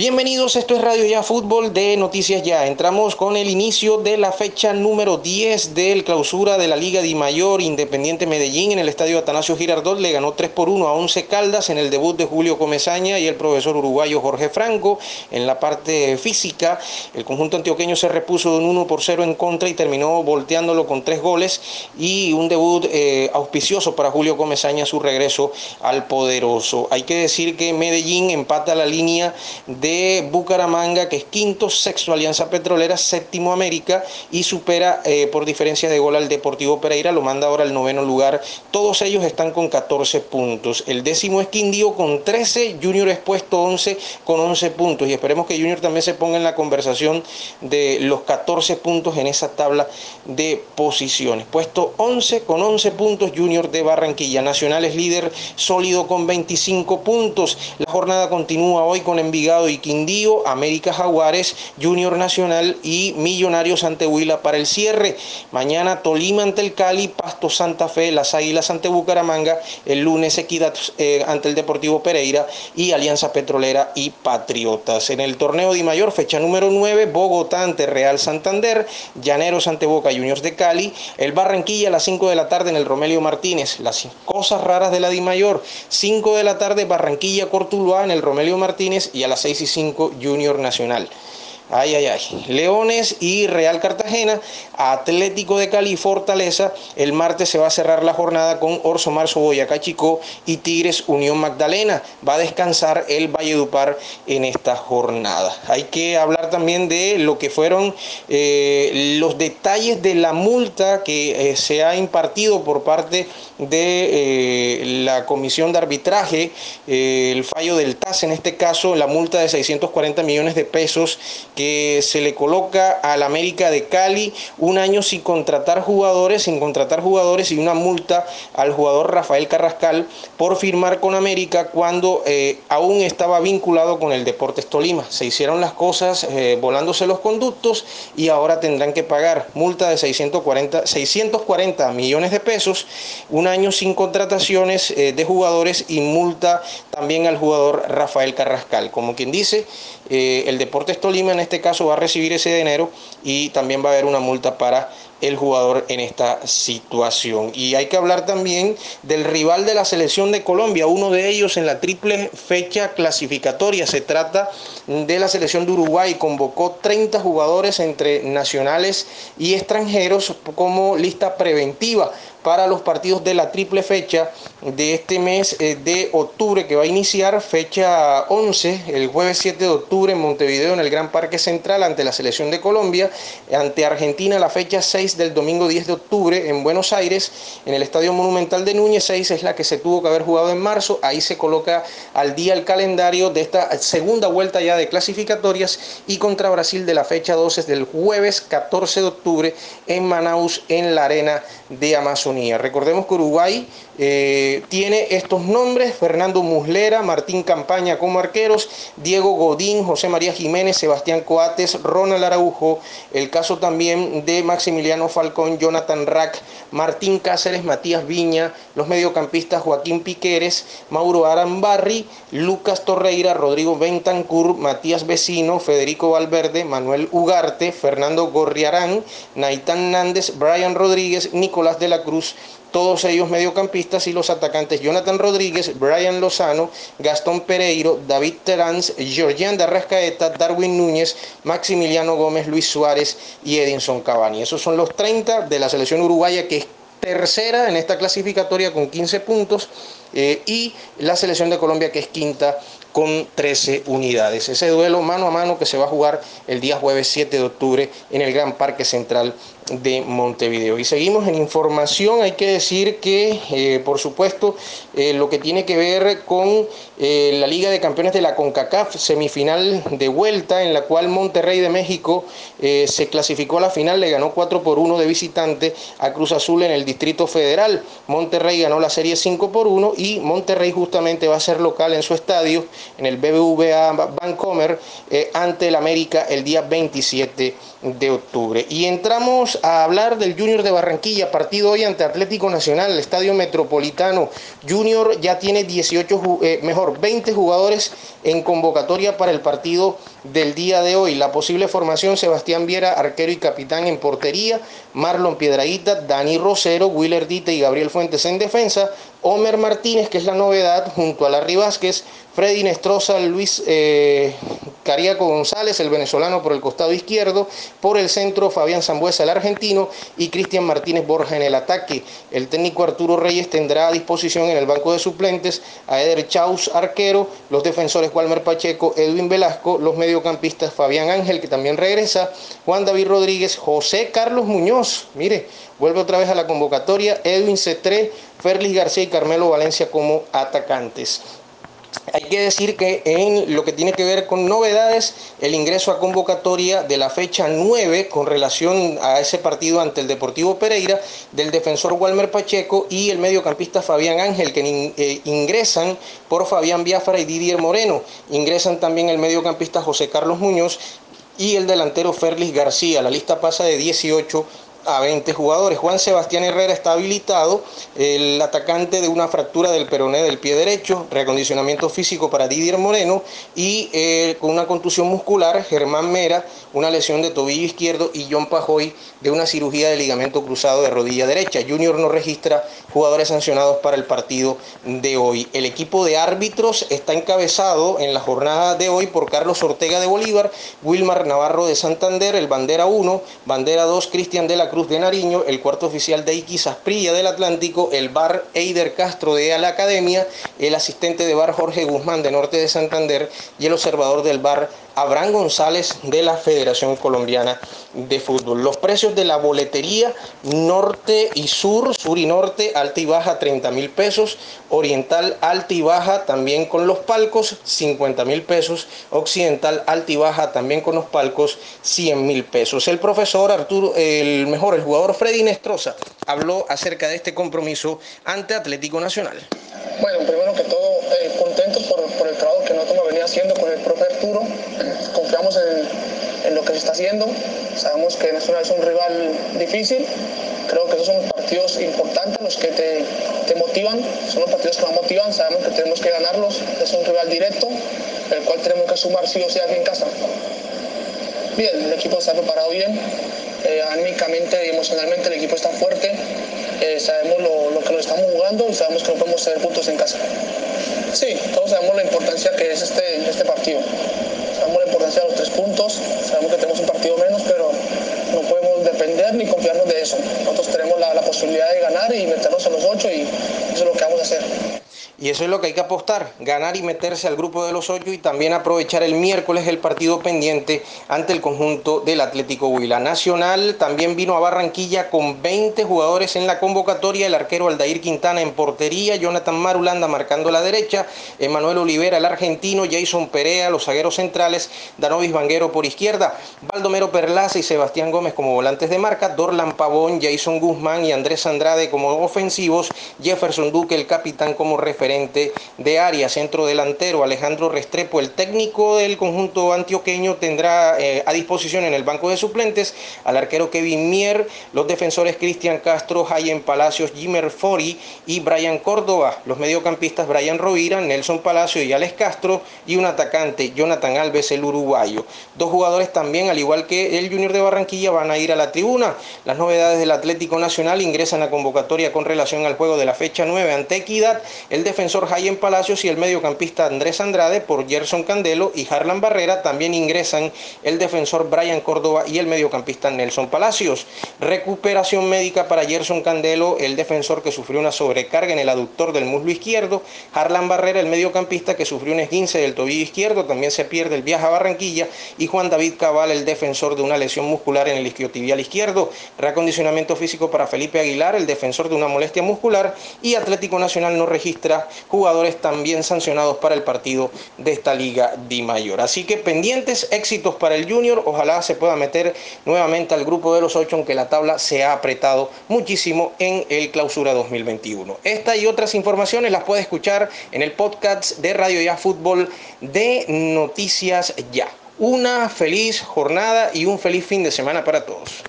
Bienvenidos, esto es Radio Ya Fútbol de Noticias Ya. Entramos con el inicio de la fecha número 10 del clausura de la Liga Di Mayor Independiente Medellín en el estadio Atanasio Girardot. Le ganó 3 por 1 a 11 Caldas en el debut de Julio Comezaña y el profesor uruguayo Jorge Franco. En la parte física, el conjunto antioqueño se repuso de un 1 por 0 en contra y terminó volteándolo con 3 goles y un debut eh, auspicioso para Julio Comezaña, su regreso al poderoso. Hay que decir que Medellín empata la línea de Bucaramanga, que es quinto, sexto Alianza Petrolera, séptimo América y supera eh, por diferencia de gol al Deportivo Pereira, lo manda ahora al noveno lugar. Todos ellos están con 14 puntos. El décimo es Quindío con 13, Junior es puesto 11 con 11 puntos y esperemos que Junior también se ponga en la conversación de los 14 puntos en esa tabla de posiciones. Puesto 11 con 11 puntos Junior de Barranquilla. Nacional es líder sólido con 25 puntos. La jornada continúa hoy con Envigado y Quindío, América Jaguares, Junior Nacional y Millonarios ante Huila para el cierre. Mañana Tolima ante el Cali, Pasto Santa Fe, Las Águilas ante Bucaramanga, el lunes Equidad eh, ante el Deportivo Pereira y Alianza Petrolera y Patriotas. En el torneo de Mayor, fecha número 9, Bogotá ante Real Santander, Llaneros ante Boca Juniors de Cali, el Barranquilla a las 5 de la tarde en el Romelio Martínez, las cosas raras de la Di Mayor, 5 de la tarde Barranquilla Cortuluá en el Romelio Martínez y a las 6 y 5 Junior Nacional. Ay, ay, ay. Leones y Real Cartagena, Atlético de Cali Fortaleza. El martes se va a cerrar la jornada con Orso Marzo, Boyacá Chico y Tigres Unión Magdalena. Va a descansar el Valledupar en esta jornada. Hay que hablar también de lo que fueron eh, los detalles de la multa que eh, se ha impartido por parte de eh, la Comisión de Arbitraje, el fallo del TAS en este caso, la multa de 640 millones de pesos que se le coloca al América de Cali un año sin contratar jugadores, sin contratar jugadores y una multa al jugador Rafael Carrascal por firmar con América cuando eh, aún estaba vinculado con el Deportes Tolima. Se hicieron las cosas eh, volándose los conductos y ahora tendrán que pagar multa de 640, 640 millones de pesos, un año sin contrataciones eh, de jugadores y multa también al jugador Rafael Carrascal. Como quien dice, el Deportes Tolima en este este caso va a recibir ese dinero y también va a haber una multa para el jugador en esta situación. Y hay que hablar también del rival de la selección de Colombia, uno de ellos en la triple fecha clasificatoria. Se trata de la selección de Uruguay, convocó 30 jugadores entre nacionales y extranjeros como lista preventiva para los partidos de la triple fecha de este mes eh, de octubre que va a iniciar fecha 11, el jueves 7 de octubre en Montevideo en el Gran Parque Central ante la selección de Colombia, ante Argentina la fecha 6 del domingo 10 de octubre en Buenos Aires, en el Estadio Monumental de Núñez 6 es la que se tuvo que haber jugado en marzo, ahí se coloca al día el calendario de esta segunda vuelta ya de clasificatorias y contra Brasil de la fecha 12 del jueves 14 de octubre en Manaus en la arena de Amazonía. Recordemos que Uruguay eh, tiene estos nombres, Fernando Muslera, Martín Campaña como arqueros, Diego Godín, José María Jiménez, Sebastián Coates, Ronald Araujo, el caso también de Maximiliano Falcón, Jonathan Rack, Martín Cáceres, Matías Viña, los mediocampistas Joaquín Piqueres, Mauro Arambarri, Lucas Torreira, Rodrigo Bentancur, Matías Vecino, Federico Valverde, Manuel Ugarte, Fernando Gorriarán, Naitán Nández, Brian Rodríguez, Nicolás de la Cruz, todos ellos mediocampistas y los atacantes Jonathan Rodríguez, Brian Lozano, Gastón Pereiro, David Terán, Georgian de Arrascaeta, Darwin Núñez, Maximiliano Gómez, Luis Suárez y Edinson Cavani. Esos son los 30 de la selección uruguaya que es tercera en esta clasificatoria con 15 puntos eh, y la selección de Colombia que es quinta con 13 unidades. Ese duelo mano a mano que se va a jugar el día jueves 7 de octubre en el Gran Parque Central de Montevideo. Y seguimos en información, hay que decir que, eh, por supuesto, eh, lo que tiene que ver con eh, la Liga de Campeones de la CONCACAF, semifinal de vuelta, en la cual Monterrey de México se clasificó a la final, le ganó 4 por 1 de visitante a Cruz Azul en el Distrito Federal. Monterrey ganó la serie 5 por 1 y Monterrey justamente va a ser local en su estadio, en el BBVA Vancomer, ante el América el día 27 de octubre. Y entramos a hablar del Junior de Barranquilla, partido hoy ante Atlético Nacional, el Estadio Metropolitano. Junior ya tiene 18, eh, mejor, 20 jugadores en convocatoria para el partido del día de hoy. La posible formación, Sebastián Viera, arquero y capitán en portería, Marlon Piedraíta, Dani Rosero, Willer Dite y Gabriel Fuentes en defensa, Homer Martínez, que es la novedad, junto a Larry Vázquez, Freddy Nestroza, Luis eh, González, el venezolano por el costado izquierdo, por el centro Fabián Zambuesa, el argentino, y Cristian Martínez Borja en el ataque. El técnico Arturo Reyes tendrá a disposición en el banco de suplentes a Eder Chaus, arquero, los defensores Walmer Pacheco, Edwin Velasco, los mediocampistas Fabián Ángel, que también regresa, Juan David Rodríguez, José Carlos Muñoz, mire, vuelve otra vez a la convocatoria, Edwin Cetré, Ferlis García y Carmelo Valencia como atacantes. Hay que decir que en lo que tiene que ver con novedades, el ingreso a convocatoria de la fecha 9 con relación a ese partido ante el Deportivo Pereira del defensor Walmer Pacheco y el mediocampista Fabián Ángel, que eh, ingresan por Fabián Biafra y Didier Moreno. Ingresan también el mediocampista José Carlos Muñoz y el delantero Ferlis García. La lista pasa de 18 a 20 jugadores. Juan Sebastián Herrera está habilitado, el atacante de una fractura del peroné del pie derecho, reacondicionamiento físico para Didier Moreno y eh, con una contusión muscular, Germán Mera, una lesión de tobillo izquierdo y John Pajoy de una cirugía de ligamento cruzado de rodilla derecha. Junior no registra jugadores sancionados para el partido de hoy. El equipo de árbitros está encabezado en la jornada de hoy por Carlos Ortega de Bolívar, Wilmar Navarro de Santander, el bandera 1, bandera 2, Cristian de la Cruz de Nariño, el cuarto oficial de Iquis Asprilla del Atlántico, el bar Eider Castro de la Academia, el asistente de bar Jorge Guzmán de Norte de Santander y el observador del bar Abraham González de la Federación Colombiana de Fútbol. Los precios de la boletería norte y sur, sur y norte, alta y baja 30 mil pesos, oriental alta y baja también con los palcos 50 mil pesos, occidental alta y baja también con los palcos 100 mil pesos. El profesor Arturo, el mejor, jugador Freddy Nestroza, habló acerca de este compromiso ante Atlético Nacional. Bueno, que todo, eh, contentos por, por, el trabajo que nosotros venía haciendo con el profe Arturo. Confiamos en, en, lo que se está Sabemos que Nacional es un rival difícil. Creo que esos son partidos importantes, los que te, te motivan. Son los partidos que nos motivan. Sabemos que tenemos que ganarlos. Es un rival directo, el cual tenemos que sumar sí o sí aquí en casa. Bien, el equipo está preparado bien. Eh, anímicamente y emocionalmente el equipo está fuerte. Eh, sabemos lo, lo, que nos estamos jugando y sabemos que no podemos tener puntos en casa. Sí, todos sabemos la importancia que es este, este partido. Sabemos la importancia de los tres puntos, sabemos que tenemos un partido menos, pero no podemos depender ni confiarnos de Nosotros tenemos la, la posibilidad de ganar y meternos en los ocho y eso es lo que vamos a hacer. Y eso es lo que hay que apostar, ganar y meterse al grupo de los ocho y también aprovechar el miércoles el partido pendiente ante el conjunto del Atlético Huila. Nacional también vino a Barranquilla con 20 jugadores en la convocatoria, el arquero Aldair Quintana en portería, Jonathan Marulanda marcando la derecha, Emanuel Olivera el argentino, Jason Perea, los zagueros centrales, Danovis Vanguero por izquierda, Baldomero Perlaza y Sebastián Gómez como volantes de marca, Dorlan Pavón, Jason Guzmán y Andrés Andrade como ofensivos, Jefferson Duque el capitán como referente de área, centro delantero, Alejandro Restrepo, el técnico del conjunto antioqueño, tendrá eh, a disposición en el banco de suplentes al arquero Kevin Mier, los defensores Cristian Castro, Jayen Palacios, Jimmer Fori y Brian Córdoba, los mediocampistas Brian Rovira, Nelson Palacio y Alex Castro y un atacante, Jonathan Alves, el uruguayo. Dos jugadores también, al igual que el Junior de Barranquilla, van a ir a la tribuna. Las novedades del Atlético Nacional ingresan a convocatoria con relación al juego de la fecha 9 ante Equidad, el defensor defensor Jayen Palacios y el mediocampista Andrés Andrade por Gerson Candelo y Harlan Barrera también ingresan el defensor Brian Córdoba y el mediocampista Nelson Palacios. Recuperación médica para Gerson Candelo, el defensor que sufrió una sobrecarga en el aductor del muslo izquierdo. Harlan Barrera, el mediocampista que sufrió un esguince del tobillo izquierdo, también se pierde el viaje a Barranquilla. Y Juan David Cabal, el defensor de una lesión muscular en el isquiotibial izquierdo. Reacondicionamiento físico para Felipe Aguilar, el defensor de una molestia muscular. Y Atlético Nacional no registra jugadores también sancionados para el partido de esta Liga Di Mayor. Así que pendientes, éxitos para el Junior, ojalá se pueda meter nuevamente al grupo de los ocho, aunque la tabla se ha apretado muchísimo en el clausura 2021. Esta y otras informaciones las puede escuchar en el podcast de Radio Ya Fútbol de Noticias Ya. Una feliz jornada y un feliz fin de semana para todos.